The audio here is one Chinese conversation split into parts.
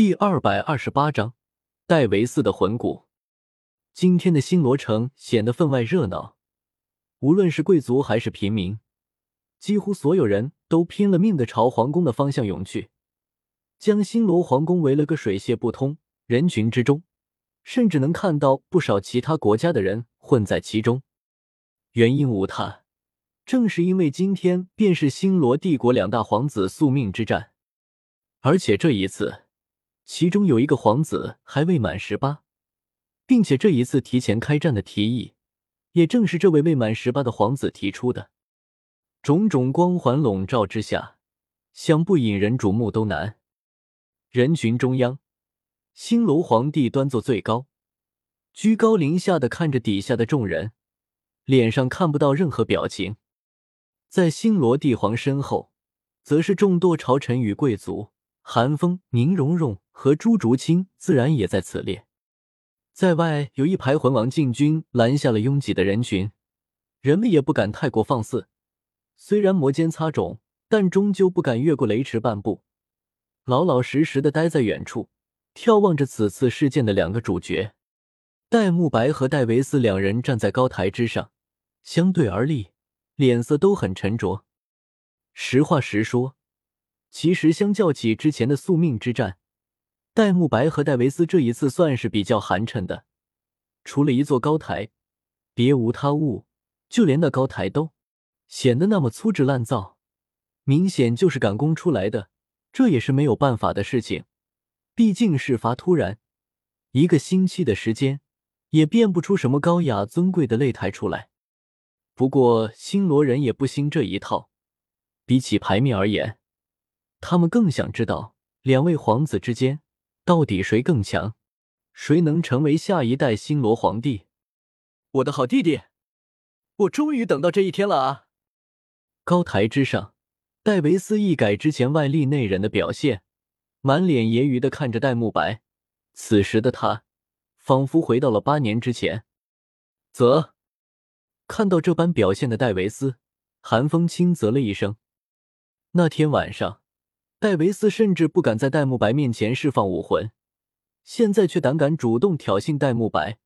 第二百二十八章，戴维斯的魂骨。今天的星罗城显得分外热闹，无论是贵族还是平民，几乎所有人都拼了命的朝皇宫的方向涌去，将星罗皇宫围了个水泄不通。人群之中，甚至能看到不少其他国家的人混在其中。原因无他，正是因为今天便是星罗帝国两大皇子宿命之战，而且这一次。其中有一个皇子还未满十八，并且这一次提前开战的提议，也正是这位未满十八的皇子提出的。种种光环笼罩之下，想不引人瞩目都难。人群中央，星罗皇帝端坐最高，居高临下的看着底下的众人，脸上看不到任何表情。在星罗帝皇身后，则是众多朝臣与贵族。韩风、宁荣荣和朱竹清自然也在此列，在外有一排魂王禁军拦下了拥挤的人群，人们也不敢太过放肆。虽然摩肩擦踵，但终究不敢越过雷池半步，老老实实的待在远处，眺望着此次事件的两个主角戴沐白和戴维斯两人站在高台之上，相对而立，脸色都很沉着。实话实说。其实，相较起之前的宿命之战，戴沐白和戴维斯这一次算是比较寒碜的。除了一座高台，别无他物，就连那高台都显得那么粗制滥造，明显就是赶工出来的。这也是没有办法的事情，毕竟事发突然，一个星期的时间也变不出什么高雅尊贵的擂台出来。不过，星罗人也不兴这一套，比起牌面而言。他们更想知道两位皇子之间到底谁更强，谁能成为下一代星罗皇帝？我的好弟弟，我终于等到这一天了啊！高台之上，戴维斯一改之前外力内人的表现，满脸揶揄的看着戴沐白。此时的他仿佛回到了八年之前。啧，看到这般表现的戴维斯，寒风轻啧了一声。那天晚上。戴维斯甚至不敢在戴沐白面前释放武魂，现在却胆敢主动挑衅戴沐白。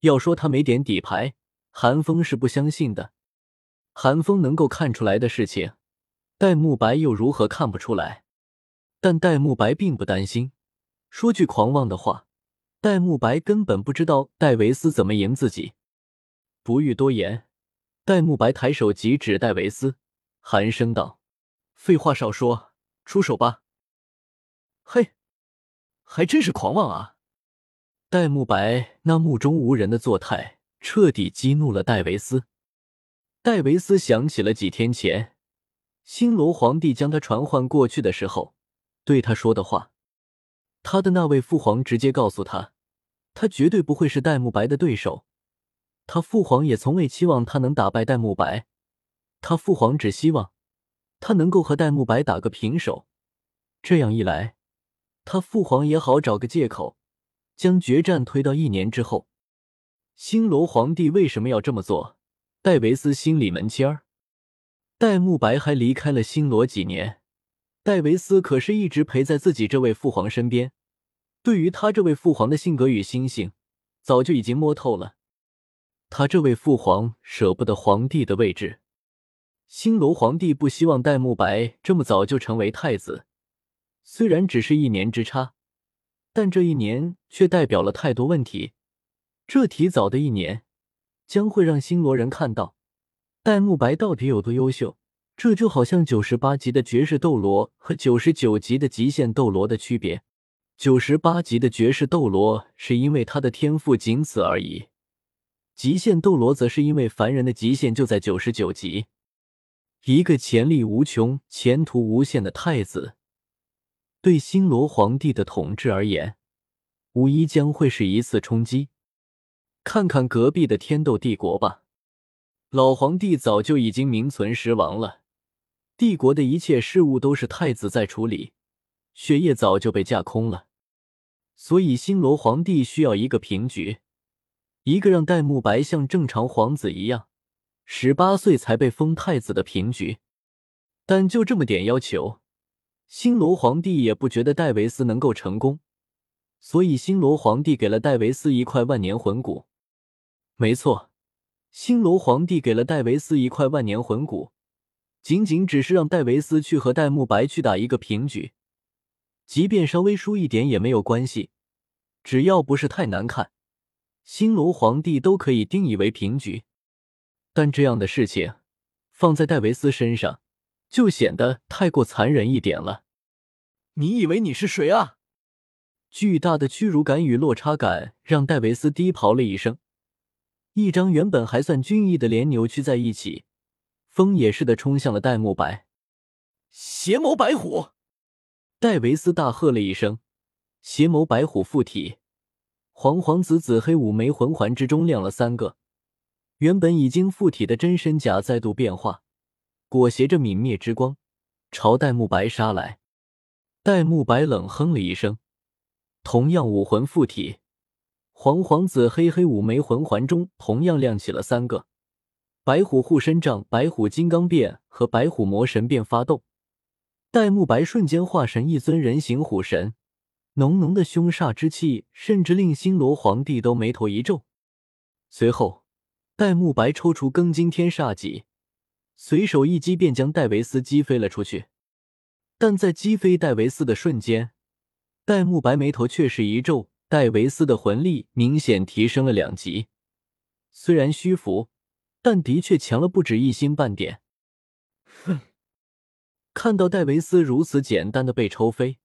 要说他没点底牌，韩风是不相信的。韩风能够看出来的事情，戴沐白又如何看不出来？但戴沐白并不担心。说句狂妄的话，戴沐白根本不知道戴维斯怎么赢自己。不欲多言，戴沐白抬手即指戴维斯，寒声道：“废话少说。”出手吧！嘿，还真是狂妄啊！戴沐白那目中无人的作态，彻底激怒了戴维斯。戴维斯想起了几天前星罗皇帝将他传唤过去的时候对他说的话。他的那位父皇直接告诉他，他绝对不会是戴沐白的对手。他父皇也从未期望他能打败戴沐白，他父皇只希望。他能够和戴沐白打个平手，这样一来，他父皇也好找个借口，将决战推到一年之后。星罗皇帝为什么要这么做？戴维斯心里门签儿。戴沐白还离开了星罗几年，戴维斯可是一直陪在自己这位父皇身边，对于他这位父皇的性格与心性，早就已经摸透了。他这位父皇舍不得皇帝的位置。星罗皇帝不希望戴沐白这么早就成为太子，虽然只是一年之差，但这一年却代表了太多问题。这提早的一年，将会让星罗人看到戴沐白到底有多优秀。这就好像九十八级的绝世斗罗和九十九级的极限斗罗的区别。九十八级的绝世斗罗是因为他的天赋仅此而已，极限斗罗则是因为凡人的极限就在九十九级。一个潜力无穷、前途无限的太子，对星罗皇帝的统治而言，无疑将会是一次冲击。看看隔壁的天斗帝国吧，老皇帝早就已经名存实亡了，帝国的一切事务都是太子在处理，血液早就被架空了。所以，星罗皇帝需要一个平局，一个让戴沐白像正常皇子一样。十八岁才被封太子的平局，但就这么点要求，新罗皇帝也不觉得戴维斯能够成功，所以新罗皇帝给了戴维斯一块万年魂骨。没错，新罗皇帝给了戴维斯一块万年魂骨，仅仅只是让戴维斯去和戴沐白去打一个平局，即便稍微输一点也没有关系，只要不是太难看，新罗皇帝都可以定义为平局。但这样的事情放在戴维斯身上。就显得太过残忍一点了。你以为你是谁啊？巨大的屈辱感与落差感让戴维斯低咆了一声，一张原本还算俊逸的脸扭曲在一起，风也似的冲向了戴沐白。邪眸白虎！戴维斯大喝了一声，邪眸白虎附体，黄黄紫紫黑五枚魂环之中亮了三个，原本已经附体的真身甲再度变化。裹挟着泯灭之光，朝戴沐白杀来。戴沐白冷哼了一声，同样武魂附体，黄黄紫黑黑五枚魂环中同样亮起了三个白虎护身杖、白虎金刚变和白虎魔神变发动。戴沐白瞬间化成一尊人形虎神，浓浓的凶煞之气，甚至令星罗皇帝都眉头一皱。随后，戴沐白抽出庚金天煞戟。随手一击，便将戴维斯击飞了出去。但在击飞戴维斯的瞬间，戴沐白眉头却是一皱。戴维斯的魂力明显提升了两级，虽然虚浮，但的确强了不止一星半点。哼！看到戴维斯如此简单的被抽飞，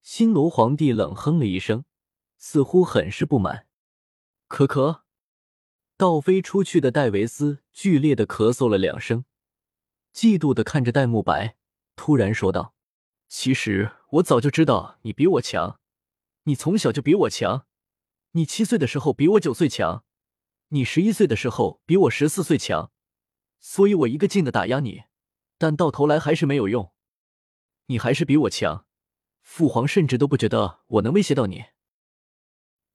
星罗皇帝冷哼了一声，似乎很是不满。咳咳，倒飞出去的戴维斯剧烈的咳嗽了两声。嫉妒的看着戴沐白，突然说道：“其实我早就知道你比我强，你从小就比我强，你七岁的时候比我九岁强，你十一岁的时候比我十四岁强，所以我一个劲的打压你，但到头来还是没有用，你还是比我强，父皇甚至都不觉得我能威胁到你。”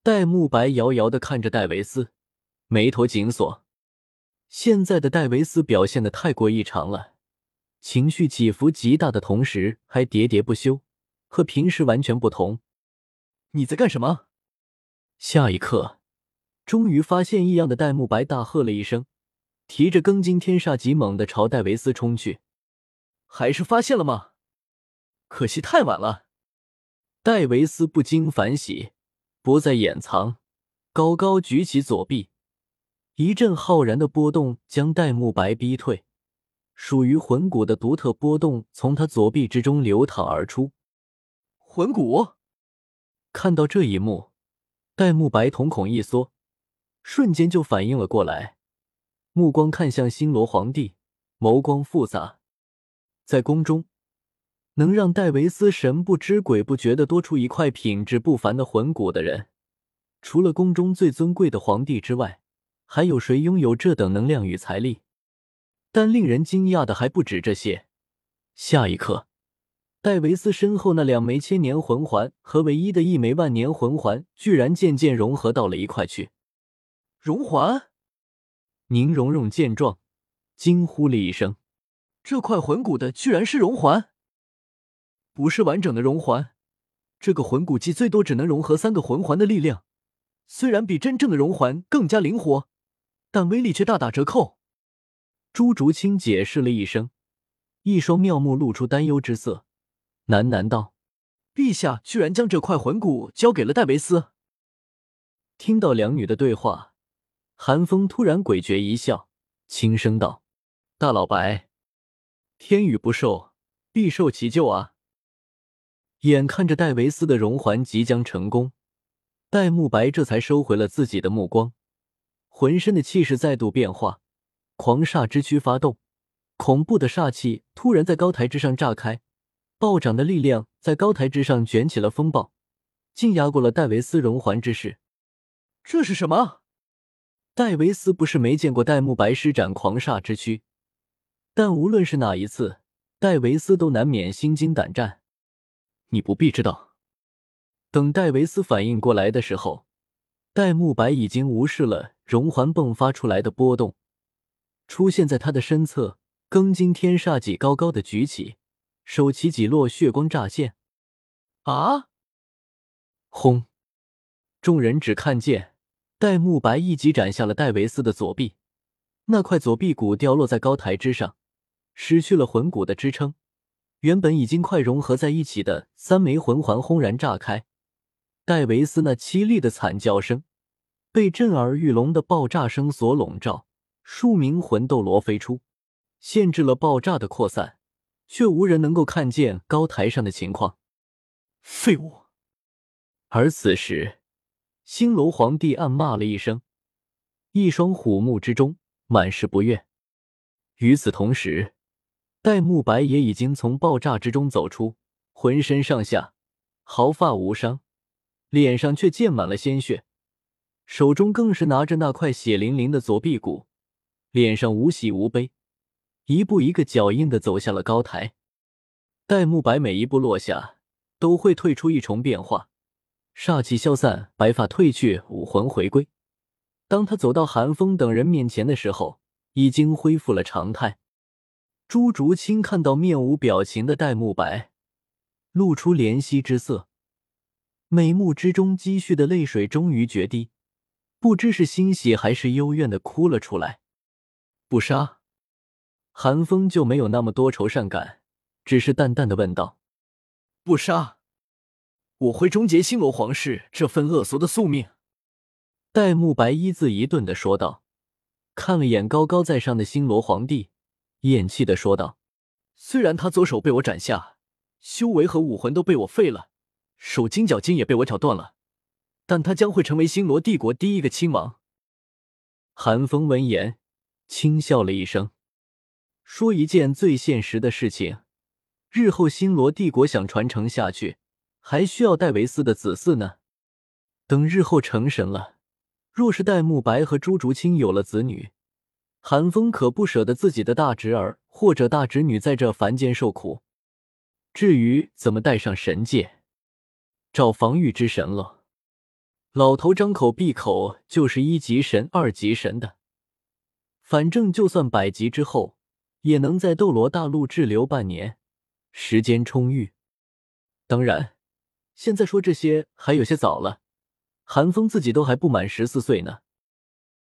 戴沐白遥遥的看着戴维斯，眉头紧锁。现在的戴维斯表现的太过异常了。情绪起伏极大的同时，还喋喋不休，和平时完全不同。你在干什么？下一刻，终于发现异样的戴沐白大喝了一声，提着庚金天煞戟猛地朝戴维斯冲去。还是发现了吗？可惜太晚了。戴维斯不禁反喜，不再掩藏，高高举起左臂，一阵浩然的波动将戴沐白逼退。属于魂骨的独特波动从他左臂之中流淌而出。魂骨看到这一幕，戴沐白瞳孔一缩，瞬间就反应了过来，目光看向星罗皇帝，眸光复杂。在宫中，能让戴维斯神不知鬼不觉的多出一块品质不凡的魂骨的人，除了宫中最尊贵的皇帝之外，还有谁拥有这等能量与财力？但令人惊讶的还不止这些。下一刻，戴维斯身后那两枚千年魂环和唯一的一枚万年魂环，居然渐渐融合到了一块去。融环！宁荣荣见状，惊呼了一声：“这块魂骨的居然是融环！不是完整的融环，这个魂骨技最多只能融合三个魂环的力量。虽然比真正的融环更加灵活，但威力却大打折扣。”朱竹清解释了一声，一双妙目露出担忧之色，喃喃道：“陛下居然将这块魂骨交给了戴维斯。”听到两女的对话，韩风突然诡谲一笑，轻声道：“大老白，天雨不受，必受其咎啊！”眼看着戴维斯的融环即将成功，戴沐白这才收回了自己的目光，浑身的气势再度变化。狂煞之躯发动，恐怖的煞气突然在高台之上炸开，暴涨的力量在高台之上卷起了风暴，竟压过了戴维斯融环之势。这是什么？戴维斯不是没见过戴沐白施展狂煞之躯，但无论是哪一次，戴维斯都难免心惊胆战。你不必知道。等戴维斯反应过来的时候，戴沐白已经无视了融环迸发出来的波动。出现在他的身侧，庚金天煞戟高高的举起，手起几落血光乍现。啊！轰！众人只看见戴沐白一击斩下了戴维斯的左臂，那块左臂骨掉落在高台之上，失去了魂骨的支撑。原本已经快融合在一起的三枚魂环轰然炸开，戴维斯那凄厉的惨叫声被震耳欲聋的爆炸声所笼罩，数名魂斗罗飞出，限制了爆炸的扩散，却无人能够看见高台上的情况。废物！而此时，星罗皇帝暗骂了一声，一双虎目之中满是不悦。与此同时，戴沐白也已经从爆炸之中走出，浑身上下毫发无伤，脸上却溅满了鲜血，手中更是拿着那块血淋淋的左臂骨，脸上无喜无悲，一步一个脚印的走下了高台。戴沐白每一步落下，都会退出一重变化，煞气消散，白发褪去，武魂回归。当他走到韩风等人面前的时候，已经恢复了常态。朱竹清看到面无表情的戴沐白，露出怜惜之色，美目之中积蓄的泪水终于决堤，不知是欣喜还是幽怨的哭了出来。不杀，韩风就没有那么多愁善感，只是淡淡的问道：“不杀，我会终结星罗皇室这份恶俗的宿命。”戴沐白一字一顿的说道，看了眼高高在上的星罗皇帝。厌弃的说道：“虽然他左手被我斩下，修为和武魂都被我废了，手筋脚筋也被我挑断了，但他将会成为星罗帝国第一个亲王。”韩风闻言轻笑了一声，说：“一件最现实的事情，日后星罗帝国想传承下去，还需要戴维斯的子嗣呢。等日后成神了，若是戴沐白和朱竹清有了子女。”韩风可不舍得自己的大侄儿或者大侄女在这凡间受苦。至于怎么带上神界，找防御之神了。老头张口闭口就是一级神、二级神的，反正就算百级之后，也能在斗罗大陆滞留半年，时间充裕。当然，现在说这些还有些早了。韩风自己都还不满十四岁呢。